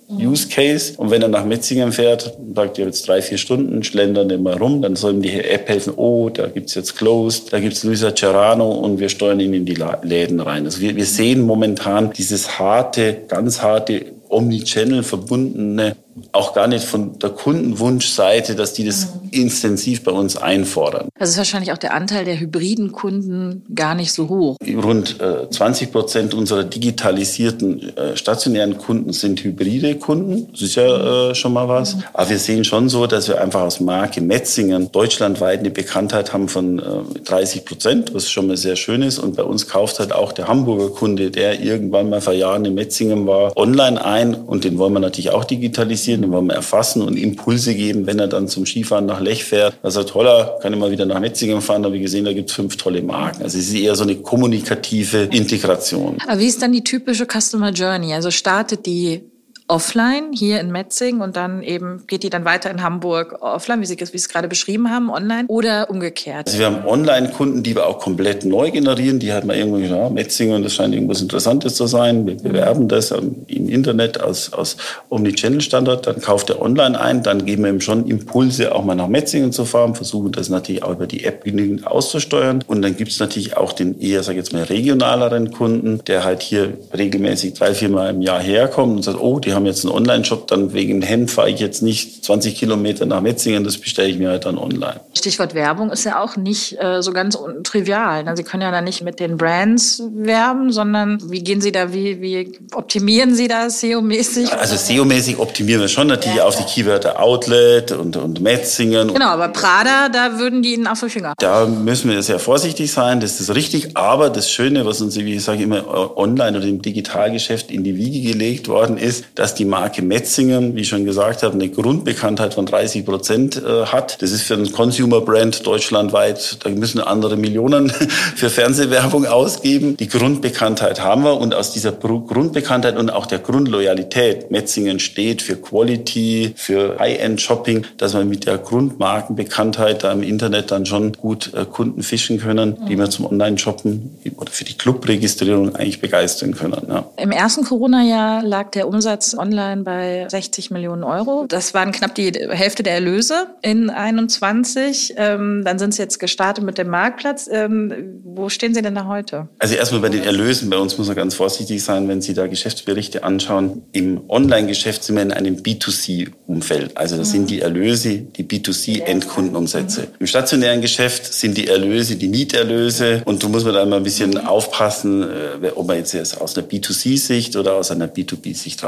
Use Case. Und wenn er nach Metzingen fährt, sagt er jetzt drei, vier Stunden, schlendern immer rum, dann soll ihm die App helfen, oh, da gibt's jetzt Closed, da gibt's Luisa Cerrano und wir steuern ihn in die Läden rein. Also wir, wir sehen momentan dieses harte, ganz harte Omnichannel verbundene auch gar nicht von der Kundenwunschseite, dass die das mhm. intensiv bei uns einfordern. Das ist wahrscheinlich auch der Anteil der hybriden Kunden gar nicht so hoch. Rund äh, 20 Prozent unserer digitalisierten äh, stationären Kunden sind hybride Kunden. Das ist ja äh, schon mal was. Mhm. Aber wir sehen schon so, dass wir einfach aus Marke Metzingen deutschlandweit eine Bekanntheit haben von 30 äh, Prozent, was schon mal sehr schön ist. Und bei uns kauft halt auch der Hamburger Kunde, der irgendwann mal vor Jahren in Metzingen war, online ein. Und den wollen wir natürlich auch digitalisieren analysieren, den wollen wir erfassen und Impulse geben, wenn er dann zum Skifahren nach Lech fährt. Er sagt, holla, kann immer wieder nach Metzingen fahren, habe ich gesehen, da gibt es fünf tolle Marken. Also es ist eher so eine kommunikative Integration. Aber wie ist dann die typische Customer Journey? Also startet die offline hier in Metzing und dann eben geht die dann weiter in Hamburg offline, wie Sie, wie Sie es gerade beschrieben haben, online oder umgekehrt? Also wir haben Online-Kunden, die wir auch komplett neu generieren, die halt mal irgendwo ja, Metzingen, das scheint irgendwas Interessantes zu sein. Wir bewerben das im Internet aus, aus Omnichannel-Standard, dann kauft er online ein, dann geben wir ihm schon Impulse, auch mal nach Metzingen zu fahren, versuchen das natürlich auch über die App genügend auszusteuern. Und dann gibt es natürlich auch den eher, sag ich jetzt mal, regionaleren Kunden, der halt hier regelmäßig drei, vier Mal im Jahr herkommt und sagt, oh, die haben jetzt einen Online-Shop, dann wegen Hemd fahre ich jetzt nicht 20 Kilometer nach Metzingen, das bestelle ich mir halt dann online. Stichwort Werbung ist ja auch nicht äh, so ganz trivial. Ne? Sie können ja dann nicht mit den Brands werben, sondern wie gehen Sie da, wie, wie optimieren Sie das SEO-mäßig? Also SEO-mäßig optimieren wir schon natürlich ja. auf die Keywörter Outlet und, und Metzingen. Genau, aber Prada, da würden die Ihnen auf die Finger. Da müssen wir sehr vorsichtig sein, das ist richtig. Aber das Schöne, was uns, wie ich sage, immer online oder im Digitalgeschäft in die Wiege gelegt worden ist, dass die Marke Metzingen, wie ich schon gesagt habe, eine Grundbekanntheit von 30 Prozent äh, hat. Das ist für einen Consumer-Brand deutschlandweit, da müssen andere Millionen für Fernsehwerbung ausgeben. Die Grundbekanntheit haben wir und aus dieser Grundbekanntheit und auch der Grundloyalität, Metzingen steht für Quality, für High-End-Shopping, dass wir mit der Grundmarkenbekanntheit da im Internet dann schon gut äh, Kunden fischen können, die wir zum Online-Shoppen oder für die Clubregistrierung eigentlich begeistern können. Ja. Im ersten Corona-Jahr lag der Umsatz online bei 60 Millionen Euro. Das waren knapp die Hälfte der Erlöse in 21. Ähm, dann sind Sie jetzt gestartet mit dem Marktplatz. Ähm, wo stehen Sie denn da heute? Also erstmal bei den Erlösen. Bei uns muss man ganz vorsichtig sein, wenn Sie da Geschäftsberichte anschauen. Im Online-Geschäft sind wir in einem B2C-Umfeld. Also das sind die Erlöse, die B2C-Endkundenumsätze. Im stationären Geschäft sind die Erlöse, die Mieterlöse. Und da muss man da immer ein bisschen aufpassen, äh, ob man jetzt aus einer B2C-Sicht oder aus einer B2B-Sicht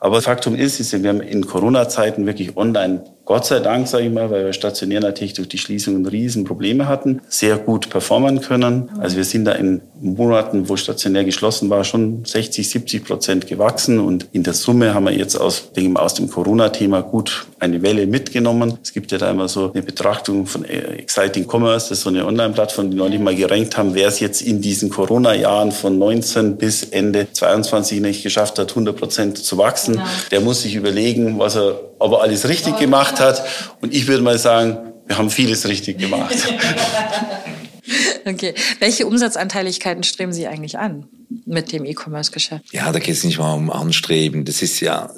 Aber Faktum ist, ist wir haben in Corona-Zeiten wirklich online Gott sei Dank, sage ich mal, weil wir stationär natürlich durch die Schließungen riesen Probleme hatten, sehr gut performen können. Also wir sind da in Monaten, wo stationär geschlossen war, schon 60, 70 Prozent gewachsen. Und in der Summe haben wir jetzt aus, denke aus dem Corona-Thema gut eine Welle mitgenommen. Es gibt ja da immer so eine Betrachtung von Exciting Commerce, das ist so eine Online-Plattform, die neulich mal gerankt haben, wer es jetzt in diesen Corona-Jahren von 19 bis Ende 22 nicht geschafft hat, 100 Prozent zu wachsen. Genau. Der muss sich überlegen, was er, ob er alles richtig gemacht hat. Und ich würde mal sagen, wir haben vieles richtig gemacht. Okay. Welche Umsatzanteiligkeiten streben Sie eigentlich an mit dem E-Commerce-Geschäft? Ja, da geht es nicht mal um Anstreben. Das ist ja,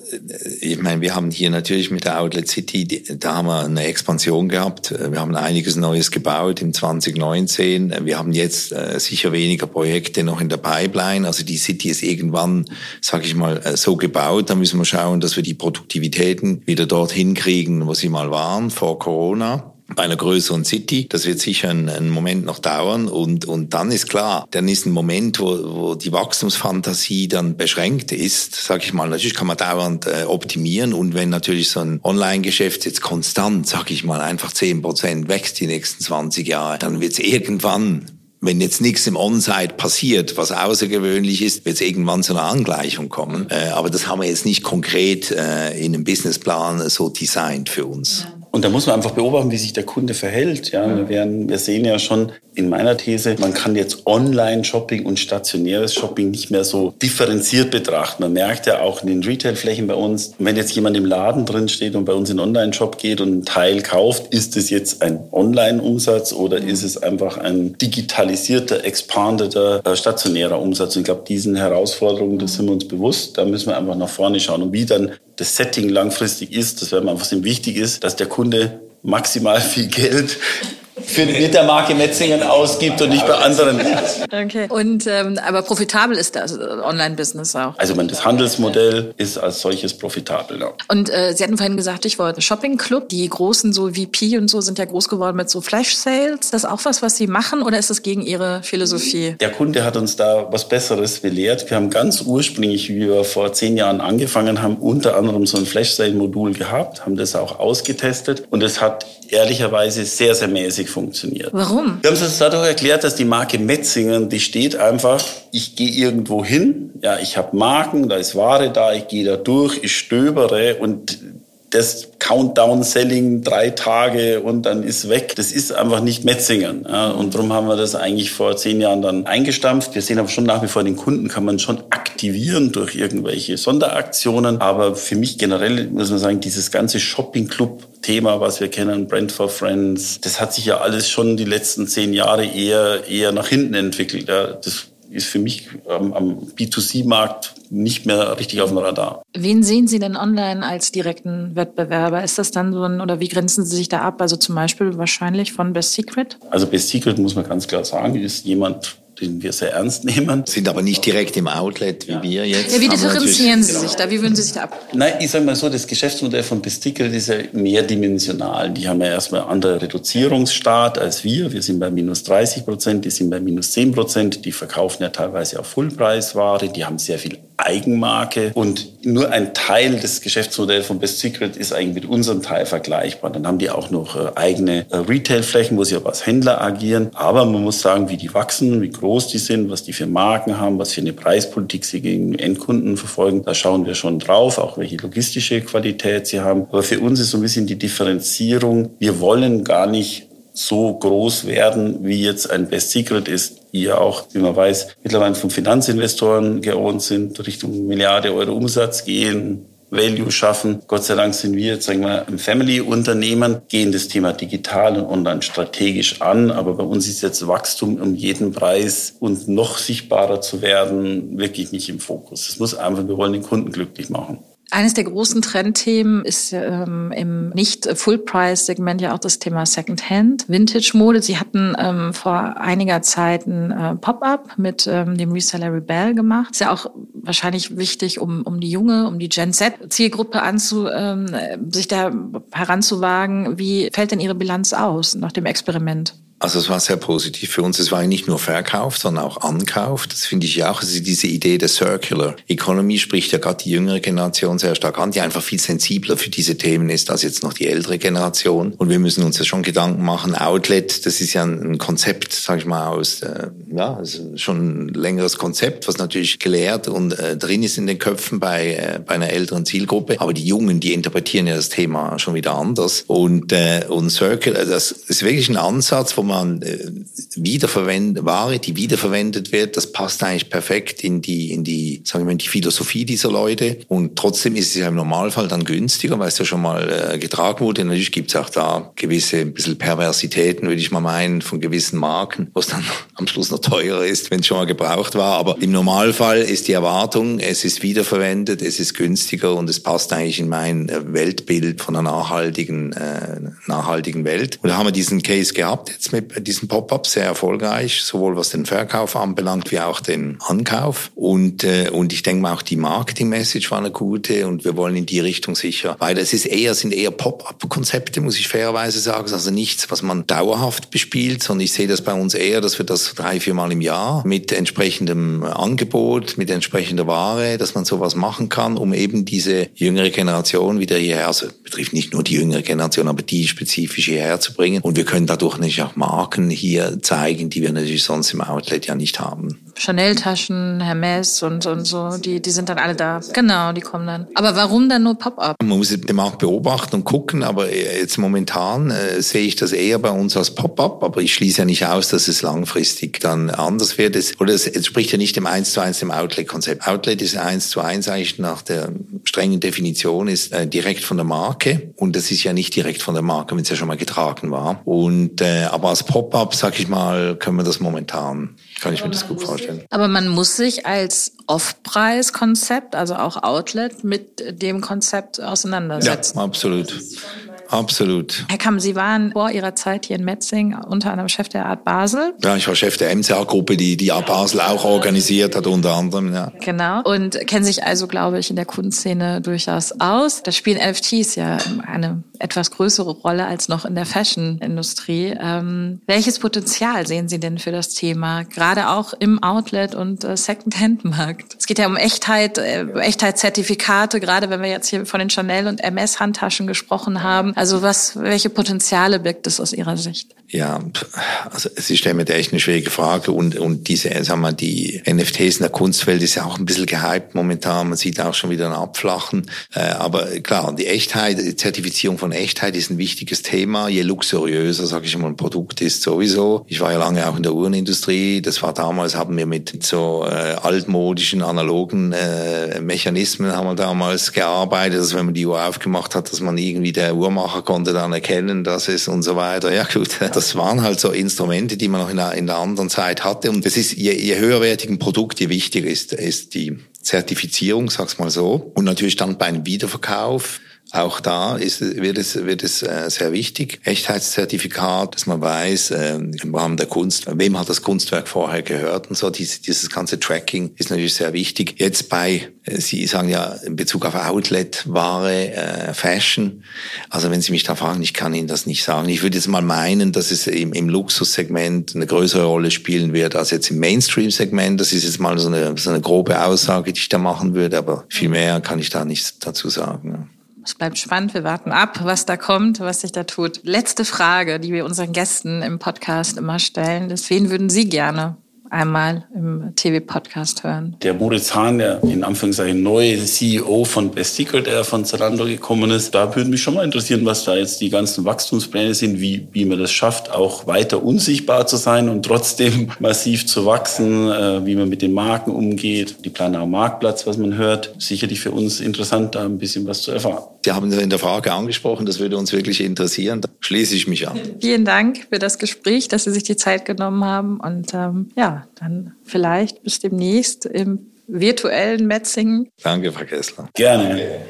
ich meine, wir haben hier natürlich mit der Outlet City, da haben wir eine Expansion gehabt. Wir haben einiges Neues gebaut im 2019. Wir haben jetzt äh, sicher weniger Projekte noch in der Pipeline. Also die City ist irgendwann, sage ich mal, äh, so gebaut. Da müssen wir schauen, dass wir die Produktivitäten wieder dorthin kriegen, wo sie mal waren vor Corona bei einer größeren City. Das wird sicher einen, einen Moment noch dauern und, und dann ist klar, dann ist ein Moment, wo, wo die Wachstumsfantasie dann beschränkt ist, sag ich mal. Natürlich kann man dauernd äh, optimieren und wenn natürlich so ein Online-Geschäft jetzt konstant, sag ich mal, einfach zehn Prozent wächst die nächsten 20 Jahre, dann wird es irgendwann wenn jetzt nichts im On-Site passiert, was außergewöhnlich ist, wird es irgendwann zu einer Angleichung kommen. Äh, aber das haben wir jetzt nicht konkret äh, in einem Businessplan so designt für uns. Ja. Und da muss man einfach beobachten, wie sich der Kunde verhält. Ja, wir, werden, wir sehen ja schon in meiner These, man kann jetzt Online-Shopping und stationäres Shopping nicht mehr so differenziert betrachten. Man merkt ja auch in den Retail-Flächen bei uns, wenn jetzt jemand im Laden drin steht und bei uns in den Online-Shop geht und einen Teil kauft, ist es jetzt ein Online-Umsatz oder ist es einfach ein digitalisierter, expandeter, äh, stationärer Umsatz? Und ich glaube, diesen Herausforderungen, das sind wir uns bewusst. Da müssen wir einfach nach vorne schauen. Und wie dann das Setting langfristig ist, das wäre mir einfach wichtig ist, dass der Kunde maximal viel Geld für, mit der Marke Metzingen ausgibt und nicht bei anderen. Okay. Und ähm, aber profitabel ist das Online-Business auch. Also man, das Handelsmodell ist als solches profitabel. Ja. Und äh, Sie hatten vorhin gesagt, ich wollte Shopping Club. Die großen so VP und so sind ja groß geworden mit so Flash Sales. Ist das auch was, was Sie machen oder ist das gegen Ihre Philosophie? Der Kunde hat uns da was Besseres belehrt. Wir haben ganz ursprünglich, wie wir vor zehn Jahren angefangen haben, unter anderem so ein Flash Sale Modul gehabt, haben das auch ausgetestet und es hat ehrlicherweise sehr, sehr mäßig funktioniert. Warum? Wir haben es dadurch erklärt, dass die Marke Metzingen, die steht einfach, ich gehe irgendwo hin, ja, ich habe Marken, da ist Ware da, ich gehe da durch, ich stöbere und das Countdown-Selling drei Tage und dann ist weg. Das ist einfach nicht Metzingen. Und darum haben wir das eigentlich vor zehn Jahren dann eingestampft. Wir sehen aber schon nach wie vor den Kunden kann man schon aktivieren durch irgendwelche Sonderaktionen. Aber für mich generell muss man sagen, dieses ganze Shopping-Club Thema, was wir kennen, Brand for Friends, das hat sich ja alles schon die letzten zehn Jahre eher, eher nach hinten entwickelt. Das ist für mich ähm, am B2C-Markt nicht mehr richtig auf dem Radar. Wen sehen Sie denn online als direkten Wettbewerber? Ist das dann so ein, oder wie grenzen Sie sich da ab? Also zum Beispiel wahrscheinlich von Best Secret? Also Best Secret muss man ganz klar sagen, ist jemand, den wir sehr ernst nehmen. Sind aber nicht direkt im Outlet wie ja. wir jetzt. Ja, wie differenzieren Sie sich da? Wie würden Sie sich da ab? Nein, ich sage mal so, das Geschäftsmodell von Bestickel ist ja mehrdimensional. Die haben ja erstmal einen anderen Reduzierungsstart als wir. Wir sind bei minus 30 Prozent, die sind bei minus 10 Prozent. Die verkaufen ja teilweise auch Fullpreisware. Die haben sehr viel Eigenmarke und nur ein Teil des Geschäftsmodells von Best Secret ist eigentlich mit unserem Teil vergleichbar. Dann haben die auch noch äh, eigene äh, Retailflächen, wo sie auch als Händler agieren. Aber man muss sagen, wie die wachsen, wie groß die sind, was die für Marken haben, was für eine Preispolitik sie gegen Endkunden verfolgen, da schauen wir schon drauf, auch welche logistische Qualität sie haben. Aber für uns ist so ein bisschen die Differenzierung, wir wollen gar nicht so groß werden, wie jetzt ein Best Secret ist, die ja auch, wie man weiß, mittlerweile von Finanzinvestoren geohnt sind, Richtung Milliarde Euro Umsatz gehen, Value schaffen. Gott sei Dank sind wir sagen wir, ein Family-Unternehmen, gehen das Thema digital und online strategisch an. Aber bei uns ist jetzt Wachstum um jeden Preis und noch sichtbarer zu werden wirklich nicht im Fokus. Es muss einfach, wir wollen den Kunden glücklich machen. Eines der großen Trendthemen ist ähm, im Nicht-Full-Price-Segment ja auch das Thema Secondhand, Vintage-Mode. Sie hatten ähm, vor einiger Zeit ein äh, Pop-up mit ähm, dem Reseller Rebel gemacht. Ist ja auch wahrscheinlich wichtig, um, um die junge, um die Gen Z-Zielgruppe anzu, ähm, sich da heranzuwagen. Wie fällt denn Ihre Bilanz aus nach dem Experiment? Also es war sehr positiv für uns. Es war nicht nur Verkauf, sondern auch Ankauf. Das finde ich ja auch. Also diese Idee der Circular Economy spricht ja gerade die jüngere Generation sehr stark an, die einfach viel sensibler für diese Themen ist als jetzt noch die ältere Generation. Und wir müssen uns ja schon Gedanken machen. Outlet, das ist ja ein Konzept, sage ich mal, aus äh, ja, also schon ein längeres Konzept, was natürlich gelehrt und äh, drin ist in den Köpfen bei äh, bei einer älteren Zielgruppe. Aber die Jungen, die interpretieren ja das Thema schon wieder anders. Und äh, und Circular, das ist wirklich ein Ansatz, wo man äh, wiederverwendet, Ware, die wiederverwendet wird, das passt eigentlich perfekt in die, in die, sagen wir mal, die Philosophie dieser Leute. Und trotzdem ist es ja im Normalfall dann günstiger, weil es ja schon mal äh, getragen wurde. Natürlich gibt es auch da gewisse ein bisschen Perversitäten, würde ich mal meinen, von gewissen Marken, was dann am Schluss noch teurer ist, wenn es schon mal gebraucht war. Aber im Normalfall ist die Erwartung, es ist wiederverwendet, es ist günstiger und es passt eigentlich in mein äh, Weltbild von einer nachhaltigen, äh, nachhaltigen Welt. Und da haben wir diesen Case gehabt jetzt mit mit diesem Pop-up sehr erfolgreich, sowohl was den Verkauf anbelangt wie auch den Ankauf. Und, äh, und ich denke mal auch die Marketing-Message war eine gute und wir wollen in die Richtung sicher, weil es ist eher, sind eher Pop-up-Konzepte, muss ich fairerweise sagen. Also nichts, was man dauerhaft bespielt, sondern ich sehe das bei uns eher, dass wir das drei, vier Mal im Jahr mit entsprechendem Angebot, mit entsprechender Ware, dass man sowas machen kann, um eben diese jüngere Generation wieder hierher, also betrifft nicht nur die jüngere Generation, aber die spezifisch hierher zu bringen. Und wir können dadurch nicht auch Marken hier zeigen, die wir natürlich sonst im Outlet ja nicht haben. Chanel-Taschen, Hermes und, und so, die, die sind dann alle da. Genau, die kommen dann. Aber warum dann nur Pop-up? Man muss den Markt beobachten und gucken, aber jetzt momentan äh, sehe ich das eher bei uns als Pop-up, aber ich schließe ja nicht aus, dass es langfristig dann anders wird. Es, oder es entspricht ja nicht dem 1 zu 1 dem Outlet-Konzept. Outlet ist 1 zu 1 eigentlich nach der strengen Definition ist äh, direkt von der Marke und das ist ja nicht direkt von der Marke, wenn es ja schon mal getragen war. Und äh, aber als Pop-up, sag ich mal, können wir das momentan, kann ich mir das gut vorstellen. Aber man muss sich als Off-Preis-Konzept, also auch Outlet, mit dem Konzept auseinandersetzen. Ja, absolut. Absolut. Herr Kamm, Sie waren vor Ihrer Zeit hier in Metzing unter anderem Chef der Art Basel. Ja, ich war Chef der MCA-Gruppe, die die Art Basel auch organisiert hat, unter anderem. Ja. Genau. Und kennen sich also, glaube ich, in der Kunstszene durchaus aus. Da spielen NFTs ja eine etwas größere Rolle als noch in der Fashion-Industrie. Ähm, welches Potenzial sehen Sie denn für das Thema, gerade auch im Outlet- und äh, Second-Hand-Markt? Es geht ja um Echtheit, äh, Echtheitszertifikate, gerade wenn wir jetzt hier von den Chanel- und MS-Handtaschen gesprochen haben. Also was, welche Potenziale birgt es aus Ihrer Sicht? Ja, also Sie stellen mir da echt eine schwierige Frage und, und diese, sagen wir, die NFTs in der Kunstwelt ist ja auch ein bisschen gehypt momentan. Man sieht auch schon wieder ein Abflachen. Äh, aber klar, die Echtheit, die Zertifizierung von Echtheit ist ein wichtiges Thema. Je luxuriöser, sage ich mal, ein Produkt ist sowieso. Ich war ja lange auch in der Uhrenindustrie. Das war damals, haben wir mit so äh, altmodischen, analogen äh, Mechanismen haben wir damals gearbeitet, dass wenn man die Uhr aufgemacht hat, dass man irgendwie der Uhrmacher konnte dann erkennen, dass es und so weiter. Ja gut, das waren halt so Instrumente, die man noch in einer, in einer anderen Zeit hatte. Und das ist, je, je höherwertig ein Produkt, je wichtiger ist, ist die Zertifizierung, sag's mal so. Und natürlich dann beim Wiederverkauf auch da ist, wird es, wird es äh, sehr wichtig. Echtheitszertifikat, dass man weiß, äh, im Rahmen der Kunst, wem hat das Kunstwerk vorher gehört und so. Dieses, dieses ganze Tracking ist natürlich sehr wichtig. Jetzt bei, äh, Sie sagen ja in Bezug auf Outlet, Ware, äh, Fashion. Also wenn Sie mich da fragen, ich kann Ihnen das nicht sagen. Ich würde jetzt mal meinen, dass es im, im Luxussegment eine größere Rolle spielen wird als jetzt im Mainstream-Segment. Das ist jetzt mal so eine, so eine grobe Aussage, die ich da machen würde, aber viel mehr kann ich da nicht dazu sagen. Es bleibt spannend. Wir warten ab, was da kommt, was sich da tut. Letzte Frage, die wir unseren Gästen im Podcast immer stellen. Deswegen würden Sie gerne einmal im TV-Podcast hören. Der Moritz Hahn, der in Anführungszeichen neue CEO von Besticle, der von Zalando gekommen ist, da würde mich schon mal interessieren, was da jetzt die ganzen Wachstumspläne sind, wie, wie man das schafft, auch weiter unsichtbar zu sein und trotzdem massiv zu wachsen, äh, wie man mit den Marken umgeht, die Planer am Marktplatz, was man hört. Sicherlich für uns interessant, da ein bisschen was zu erfahren. Sie haben in der Frage angesprochen, das würde uns wirklich interessieren. Da schließe ich mich an. Vielen Dank für das Gespräch, dass Sie sich die Zeit genommen haben und ähm, ja, dann vielleicht bis demnächst im virtuellen Metzingen. Danke, Frau Kessler. Gerne.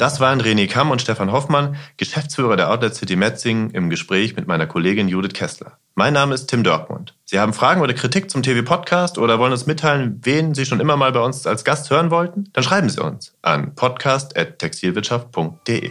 Das waren René Kamm und Stefan Hoffmann, Geschäftsführer der Outlet City Metzingen, im Gespräch mit meiner Kollegin Judith Kessler. Mein Name ist Tim Dörkmund. Sie haben Fragen oder Kritik zum TV-Podcast oder wollen uns mitteilen, wen Sie schon immer mal bei uns als Gast hören wollten? Dann schreiben Sie uns an podcast.textilwirtschaft.de.